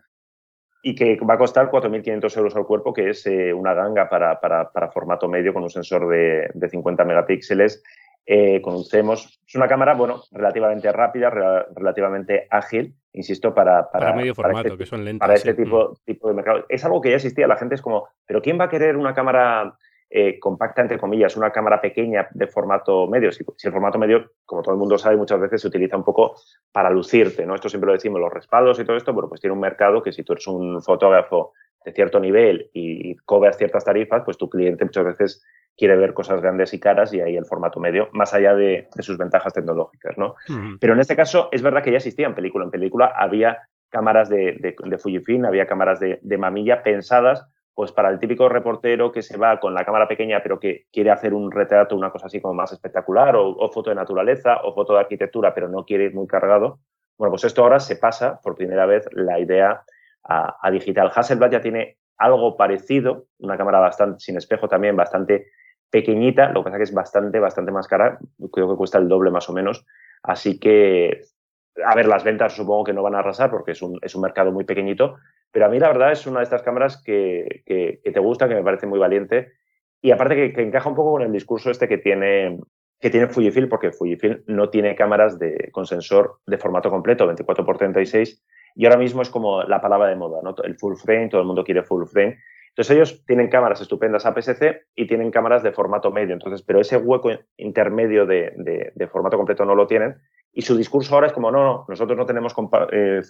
Y que va a costar 4.500 euros al cuerpo, que es eh, una ganga para, para, para formato medio con un sensor de, de 50 megapíxeles, eh, con un CMOS. Es una cámara, bueno, relativamente rápida, rela- relativamente ágil, insisto, para, para, Para, medio para formato, este que son lentas. para sí. este tipo, tipo de mercado. Es algo que ya existía, la gente es como, pero ¿quién va a querer una cámara eh, compacta, entre comillas, una cámara pequeña de formato medio? Si, si el formato medio, como todo el mundo sabe, muchas veces se utiliza un poco para lucirte, ¿no? Esto siempre lo decimos, los respaldos y todo esto, bueno, pues tiene un mercado que si tú eres un fotógrafo de cierto nivel y cobras ciertas tarifas, pues tu cliente muchas veces quiere ver cosas grandes y caras y ahí el formato medio, más allá de, de sus ventajas tecnológicas, ¿no? Pero en este caso es verdad que ya existía en película. En película había cámaras de, de, de Fujifilm, había cámaras de, de mamilla pensadas pues para el típico reportero que se va con la cámara pequeña pero que quiere hacer un retrato, una cosa así como más espectacular o, o foto de naturaleza o foto de arquitectura pero no quiere ir muy cargado. Bueno, pues esto ahora se pasa por primera vez la idea a, digital. Hasselblad ya tiene algo parecido, una cámara bastante sin espejo también, bastante pequeñita, lo que pasa que es bastante, bastante más cara, creo que cuesta el doble más o menos, así que, a ver, las ventas supongo que no van a arrasar porque es un, es un mercado muy pequeñito, pero a mí la verdad es una de estas cámaras que, que, que te gusta, que me parece muy valiente y aparte que, que, encaja un poco con el discurso este que tiene, que tiene Fujifilm, porque Fujifilm no tiene cámaras de, con sensor de formato completo, 24x36, y ahora mismo es como la palabra de moda, ¿no? El full frame, todo el mundo quiere full frame. Entonces ellos tienen cámaras estupendas APS-C y tienen cámaras de formato medio, entonces, pero ese hueco intermedio de, de, de, formato completo no lo tienen. Y su discurso ahora es como, no, no, nosotros no tenemos eh,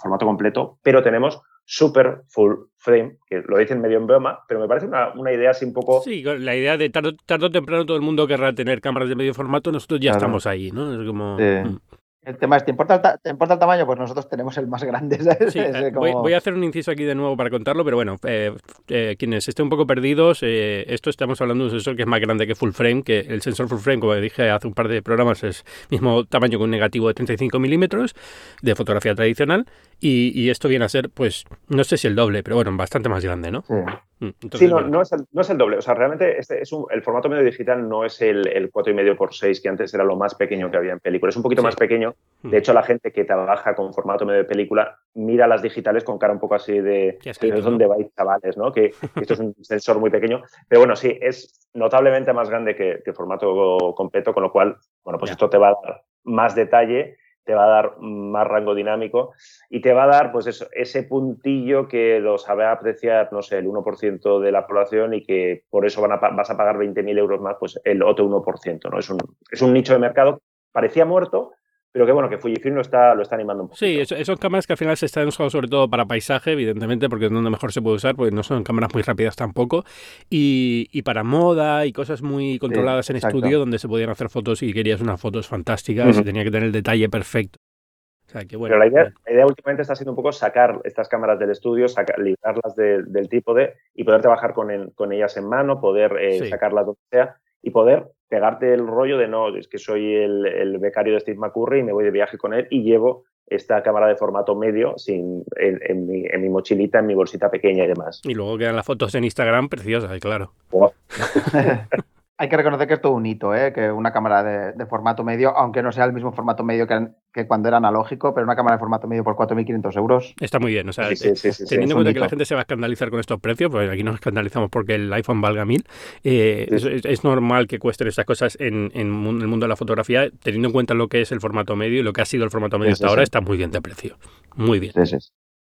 formato completo, pero tenemos super full frame, que lo dicen medio en broma, pero me parece una, una idea así un poco... Sí, la idea de tarde, tarde o temprano todo el mundo querrá tener cámaras de medio formato, nosotros ya claro. estamos ahí, ¿no? Es como... Sí. Mm. El tema es, ¿te importa, el ¿te importa el tamaño? Pues nosotros tenemos el más grande. ¿sabes? Sí, eh, como... voy, voy, a hacer un inciso aquí de nuevo para contarlo, pero bueno, eh, eh, quienes estén un poco perdidos, eh, esto estamos hablando de un sensor que es más grande que full frame, que el sensor full frame, como dije hace un par de programas, es mismo tamaño con un negativo de 35 milímetros de fotografía tradicional, y, y, esto viene a ser, pues, no sé si el doble, pero bueno, bastante más grande, ¿no? Sí. Entonces, sí, no, no, es el, no, es el, doble. O sea, realmente este es un, el formato medio digital no es el, el 4,5 por 6 que antes era lo más pequeño que había en película. Es un poquito sí. más pequeño. De hecho, la gente que trabaja con formato medio de película mira las digitales con cara un poco así de es donde ¿no? vais, chavales, ¿no? Que, que, esto es un sensor muy pequeño. Pero bueno, sí, es notablemente más grande que, que formato completo, con lo cual, bueno, pues ya. esto te va a dar más detalle te va a dar más rango dinámico y te va a dar pues eso, ese puntillo que lo sabe apreciar, no sé, el 1% de la población y que por eso van a, vas a pagar 20.000 euros más, pues el otro 1%, ¿no? Es un, es un nicho de mercado, parecía muerto, pero que bueno, que Fujifilm lo está, lo está animando un poco. Sí, eso, cámaras que al final se están usando sobre todo para paisaje, evidentemente, porque es donde mejor se puede usar, porque no son cámaras muy rápidas tampoco, y, y para moda y cosas muy controladas sí, en exacto. estudio, donde se podían hacer fotos y querías unas fotos fantásticas uh -huh. y tenía que tener el detalle perfecto. O sea, que bueno, Pero la idea, la idea, últimamente está siendo un poco sacar estas cámaras del estudio, sacar, librarlas de, del trípode y poder trabajar con, en, con ellas en mano, poder eh, sí. sacarlas donde sea. Y poder pegarte el rollo de no, es que soy el, el becario de Steve McCurry y me voy de viaje con él y llevo esta cámara de formato medio sin, en, mi, en, mi, mochilita, en mi bolsita pequeña y demás. Y luego quedan las fotos en Instagram preciosas, claro. Hay que reconocer que es todo un hito, ¿eh? que una cámara de, formato medio, aunque no sea el mismo formato medio que, que, cuando era analógico, pero una cámara de formato medio por 4.500 euros. Está muy bien, o sea, sí, sí, teniendo en cuenta que la gente se va a escandalizar con estos precios, pues aquí nos escandalizamos porque el iPhone valga mil, eh, es, normal que cuesten estas cosas en, en, el mundo de la fotografía, teniendo en cuenta lo que es el formato medio y lo que ha sido el formato medio hasta ahora, está muy bien de precio. Muy bien.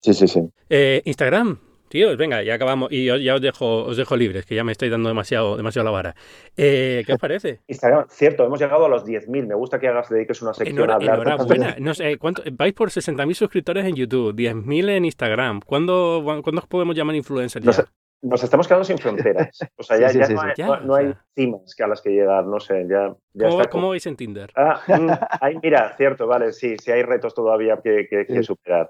Sí, sí, sí. Eh, Instagram, Tíos, venga, ya acabamos y ya os dejo, os dejo libres, que ya me estoy dando demasiado, demasiado la vara. Eh, ¿Qué os parece? Instagram, cierto, hemos llegado a los 10.000. Me gusta que hagas, dediques una sección a hablar. Enhorabuena. No sé, ¿cuánto, vais por 60.000 suscriptores en YouTube, 10.000 en Instagram. ¿Cuándo, ¿Cuándo os podemos llamar influencers ya? nos estamos quedando sin fronteras. O sea, ya, no, hay, cimas que a las que llegar, no sé, ya, ¿Cómo, vais en Tinder? Ah, mm, mira, cierto, vale, sí, sí hay retos todavía que, que, superar.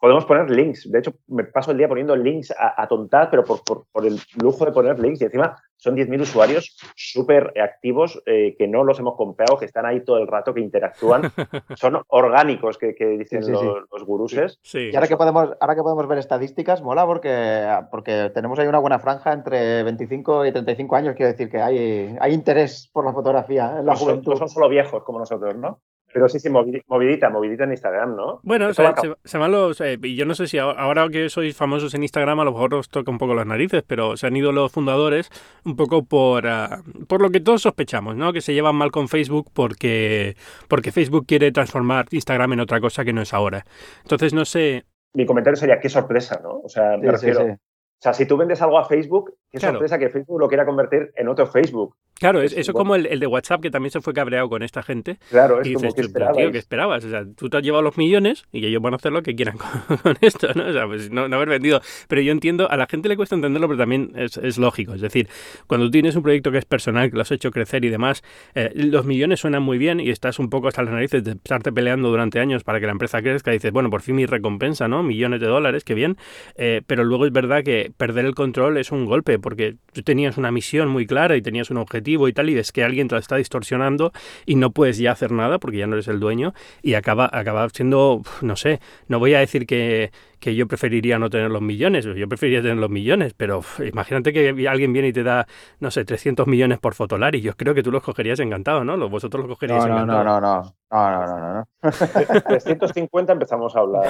Podemos poner links. De hecho, me paso el día poniendo links a, a tontar, pero por, por, por, el lujo de poner links. Y encima son 10.000 usuarios súper activos eh, que no los hemos comprado, que están ahí todo el rato, que interactúan. son orgánicos, que, dicen los, los, guruses. y ahora que, podemos, ahora que podemos ver estadísticas, mola porque, porque tenemos ahí una buena franja entre 25 y 35 años. Quiero decir que hay, hay interés por la fotografía en la juventud. no son solo viejos como nosotros, ¿no? Pero sí, sí, movidita, movidita en Instagram, ¿no? Bueno, se, se, van los. Eh, y yo no sé si ahora que sois famosos en Instagram, a lo mejor os toca un poco las narices, pero se han ido los fundadores un poco por, ah, por lo que todos sospechamos, ¿no? Que se llevan mal con Facebook porque, porque Facebook quiere transformar Instagram en otra cosa que no es ahora. Entonces, no sé. Mi comentario sería: qué sorpresa, ¿no? O sea, me refiero. O sea, si tú vendes algo a Facebook, qué sorpresa que Facebook lo quiera convertir en otro Facebook. Claro, es, eso como el, de WhatsApp que también se fue cabreado con esta gente. Claro, es y como que esperabas. Tío, ¿qué esperabas? O sea, tú te has llevado los millones y ellos van a hacer lo que quieran con, esto, ¿no? O sea, pues no, haber vendido. Pero yo entiendo, a la gente le cuesta entenderlo, pero también es, lógico. Es decir, cuando tú tienes un proyecto que es personal, que lo has hecho crecer y demás, eh, los millones suenan muy bien y estás un poco hasta las narices de estarte peleando durante años para que la empresa crezca y dices, bueno, por fin mi recompensa, ¿no? Millones de dólares, qué bien. Eh, pero luego es verdad que perder el control es un golpe, porque tú tenías una misión muy clara y tenías un objetivo y tal, y ves que alguien te lo está distorsionando y no puedes ya hacer nada porque ya no eres el dueño y acaba, acaba siendo, no sé, no voy a decir que, que yo preferiría no tener los millones, yo preferiría tener los millones, pero imagínate que alguien viene y te da, no sé, 300 millones por Fotolari, yo creo que tú los cogerías encantado, ¿no? Vosotros los cogeríais no, no, encantado. No, no, no, no, no, no, no. 350 empezamos a hablar.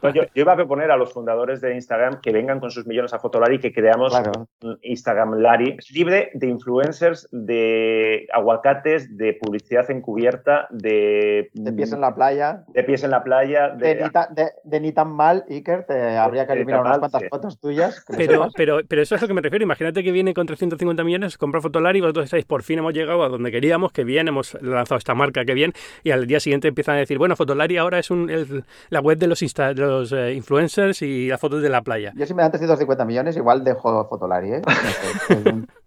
Pues yo, iba a proponer a los fundadores de Instagram que vengan con sus millones a Fotolari y que creamos Instagram Lari, libre de influencers, de aguacates, de publicidad encubierta, de... De pies en la playa. De pies en la playa. De, de, de ni tan mal Iker, te habría que eliminar unas cuantas fotos tuyas. Pero, pero, pero eso es a lo que me refiero. Imagínate que viene con 350 millones, compra Fotolari y vosotros estáis, por fin hemos llegado a donde queríamos, que bien, hemos lanzado esta marca, que bien, y al día siguiente empiezan a decir, bueno, Fotolari ahora es un, la web de los, los eh, influencers y las fotos de la playa. Yo si me dan 350 millones, igual dejo Fotolari, ¿eh?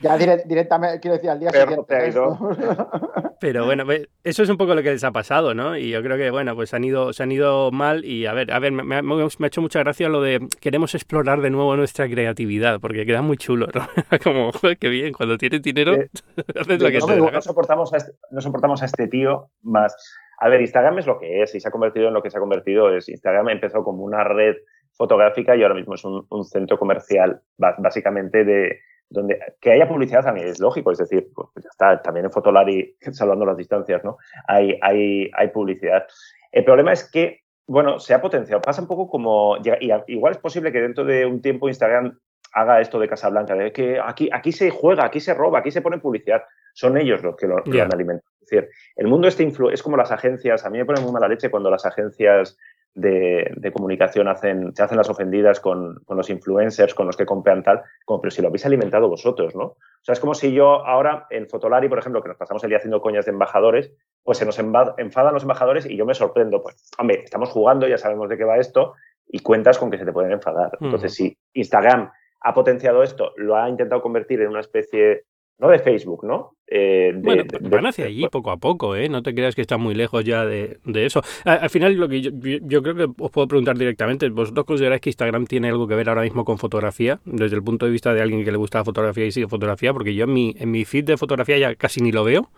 Ya directamente, quiero decir, al día siguiente. Pero bueno, eso es un poco lo que les ha pasado, ¿no? Y yo creo que, bueno, pues han ido, se han ido mal y a ver, a ver, me, ha hecho mucha gracia lo de queremos explorar de nuevo nuestra creatividad, porque queda muy chulo, ¿no? Como, joder, qué bien, cuando tienes dinero, haces lo que no, no, soportamos a este, no soportamos a este tío más. A ver, Instagram es lo que es y se ha convertido en lo que se ha convertido. Es, Instagram empezó como una red fotográfica y ahora mismo es un centro comercial básicamente de, donde que haya publicidad también es lógico, es decir, pues, pues ya está, también en Fotolari, salvando las distancias, ¿no? Hay, hay, hay publicidad. El problema es que, bueno, se ha potenciado. Pasa un poco como, y igual es posible que dentro de un tiempo Instagram haga esto de Casablanca, de que aquí, aquí se juega, aquí se roba, aquí se pone publicidad. Son ellos los que lo, han alimentado. Es decir, el mundo este es como las agencias, a mí me pone muy mala leche cuando las agencias de, comunicación hacen, se hacen las ofendidas con, los influencers, con los que compran tal, como, pero si lo habéis alimentado vosotros, ¿no? O sea, es como si yo ahora en Fotolari, por ejemplo, que nos pasamos el día haciendo coñas de embajadores, pues se nos enfadan los embajadores y yo me sorprendo, pues, hombre, estamos jugando, ya sabemos de qué va esto, y cuentas con que se te pueden enfadar. Entonces, si Instagram ha potenciado esto, lo ha intentado convertir en una especie no de Facebook, ¿no? Eh, bueno, van hacia allí poco a poco, ¿eh? No te creas que están muy lejos ya de, eso. Al, final, lo que yo, creo que os puedo preguntar directamente, ¿vosotros consideráis que Instagram tiene algo que ver ahora mismo con fotografía? Desde el punto de vista de alguien que le gusta la fotografía y sigue fotografía, porque yo en mi, en mi feed de fotografía ya casi ni lo veo,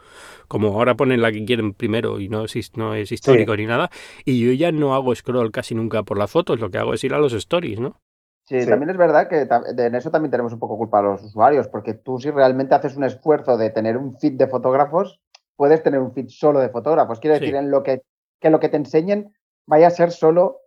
como ahora ponen la que quieren primero y no es, no es histórico ni nada, y yo ya no hago scroll casi nunca por las fotos, lo que hago es ir a los stories, ¿no? Sí, también es verdad que en eso también tenemos un poco culpa a los usuarios, porque tú si realmente haces un esfuerzo de tener un feed de fotógrafos, puedes tener un feed solo de fotógrafos. Quiero decir, en lo que, que lo que te enseñen vaya a ser solo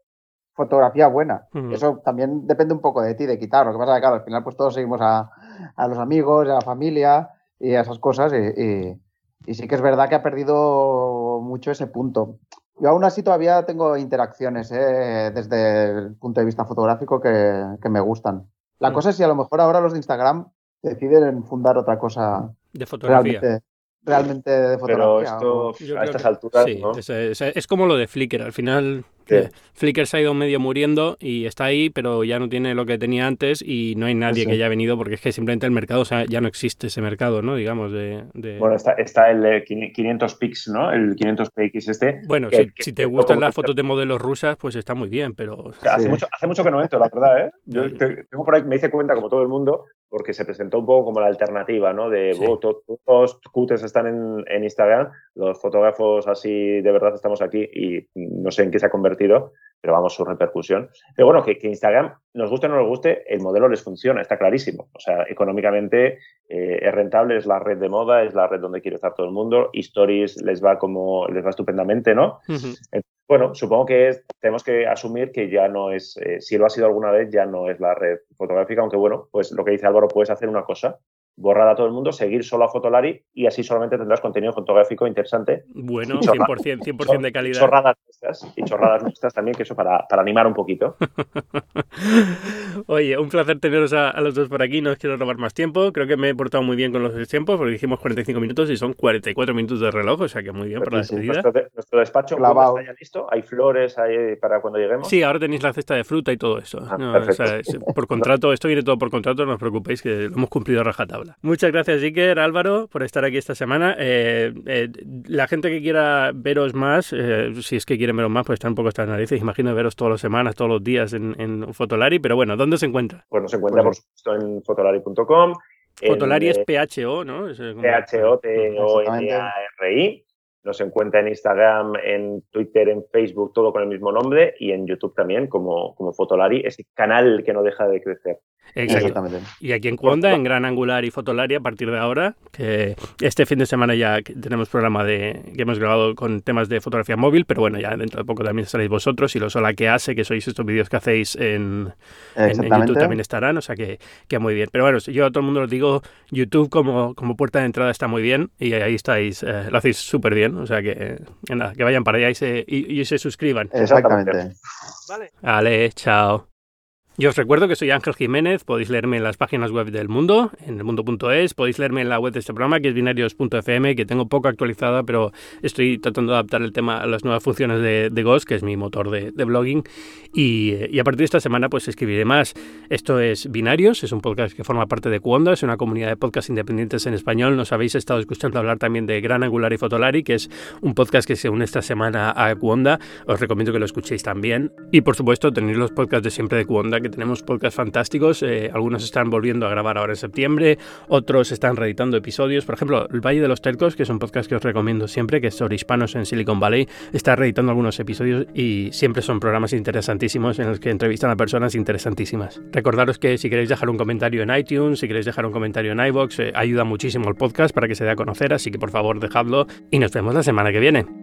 fotografía buena. Eso también depende un poco de ti, de quitar. Lo que pasa es que, claro, al final pues todos seguimos a, a los amigos, a la familia y a esas cosas y, y sí que es verdad que ha perdido mucho ese punto. Yo aún así todavía tengo interacciones ¿eh? desde el punto de vista fotográfico que, me gustan. La mm. cosa es si a lo mejor ahora los de Instagram deciden fundar otra cosa de fotografía realmente de fotografía. Pero esto a estas alturas. Sí, es, como lo de Flickr. Al final, Flickr se ha ido medio muriendo y está ahí, pero ya no tiene lo que tenía antes y no hay nadie que haya venido porque es que simplemente el mercado, o sea, ya no existe ese mercado, ¿no? Digamos, de. Bueno, está, está el 500 pics, ¿no? El 500 px este. Bueno, si, te gustan las fotos de modelos rusas, pues está muy bien, pero. hace, mucho, hace mucho que no entro, la verdad, ¿eh? Yo tengo por ahí, me hice cuenta, como todo el mundo, porque se presentó un poco como la alternativa, ¿no? De, todos los cutes están en, en, Instagram, los fotógrafos así de verdad estamos aquí y no sé en qué se ha convertido, pero vamos, su repercusión. Pero bueno, que, Instagram, nos guste o no nos guste, el modelo les funciona, está clarísimo. O sea, económicamente eh, es rentable, es la red de moda, es la red donde quiere estar todo el mundo, y Stories les va como, les va estupendamente, ¿no? Bueno, supongo que tenemos que asumir que ya no es, eh, si lo ha sido alguna vez, ya no es la red fotográfica, aunque bueno, pues lo que dice Álvaro, puedes hacer una cosa, borrar a todo el mundo, seguir solo a Fotolari y así solamente tendrás contenido fotográfico interesante. Bueno, 100%, 100 de calidad. Chorradas nuestras, y chorradas nuestras también, que eso para, para animar un poquito. Oye, un placer teneros a, los dos por aquí, no os quiero robar más tiempo, creo que me he portado muy bien con los tiempos, porque dijimos 45 minutos y son 44 minutos de reloj, o sea que muy bien para la despedida. Nuestro, despacho está ya listo, hay flores ahí para cuando lleguemos. Sí, ahora tenéis la cesta de fruta y todo eso. Ah, por contrato, esto viene todo por contrato, no os preocupéis que lo hemos cumplido a rajatabla. Muchas gracias, Iker, Álvaro, por estar aquí esta semana. Eh, eh, la gente que quiera veros más, eh, si es que quieren veros más, pues están un poco estas narices. Imagino veros todas las semanas, todos los días en, Fotolari, pero bueno, ¿dónde se encuentra? Pues se encuentra, por supuesto, en fotolari.com. Fotolari es PHO, ¿no? P-H-O-T-O-N-A-R-I. Nos encuentra en Instagram, en Twitter, en Facebook, todo con el mismo nombre y en YouTube también como, como Fotolari, ese canal que no deja de crecer. Exactamente. Y aquí en Cuonda, en Gran Angular y Fotolaria, a partir de ahora, que este fin de semana ya tenemos programa de que hemos grabado con temas de fotografía móvil, pero bueno, ya dentro de poco también estaréis vosotros y los Hola que hace, que sois estos vídeos que hacéis en, YouTube también estarán, o sea que, que, muy bien. Pero bueno, yo a todo el mundo os digo, YouTube como, como puerta de entrada está muy bien y ahí estáis, eh, lo hacéis súper bien, o sea que, nada, que vayan para allá y se, y se suscriban. Exactamente. Vale. Vale, chao. Yo os recuerdo que soy Ángel Jiménez, podéis leerme en las páginas web del mundo, en el mundo.es, podéis leerme en la web de este programa que es binarios.fm, que tengo poco actualizada, pero estoy tratando de adaptar el tema a las nuevas funciones de, de Ghost, que es mi motor de, blogging, y, a partir de esta semana pues escribiré más. Esto es Binarios, es un podcast que forma parte de Cuonda, es una comunidad de podcasts independientes en español. Nos habéis estado escuchando hablar también de Gran Angular y Fotolari, que es un podcast que se une esta semana a Cuonda. Os recomiendo que lo escuchéis también. Y por supuesto tenéis los podcasts de siempre de Cuonda que tenemos podcasts fantásticos. Eh, algunos están volviendo a grabar ahora en septiembre, otros están reeditando episodios. Por ejemplo, El Valle de los Telcos, que es un podcast que os recomiendo siempre, que es sobre hispanos en Silicon Valley, está reeditando algunos episodios y siempre son programas interesantísimos en los que entrevistan a personas interesantísimas. Recordaros que si queréis dejar un comentario en iTunes, si queréis dejar un comentario en iBox, eh, ayuda muchísimo al podcast para que se dé a conocer, así que por favor dejadlo y nos vemos la semana que viene.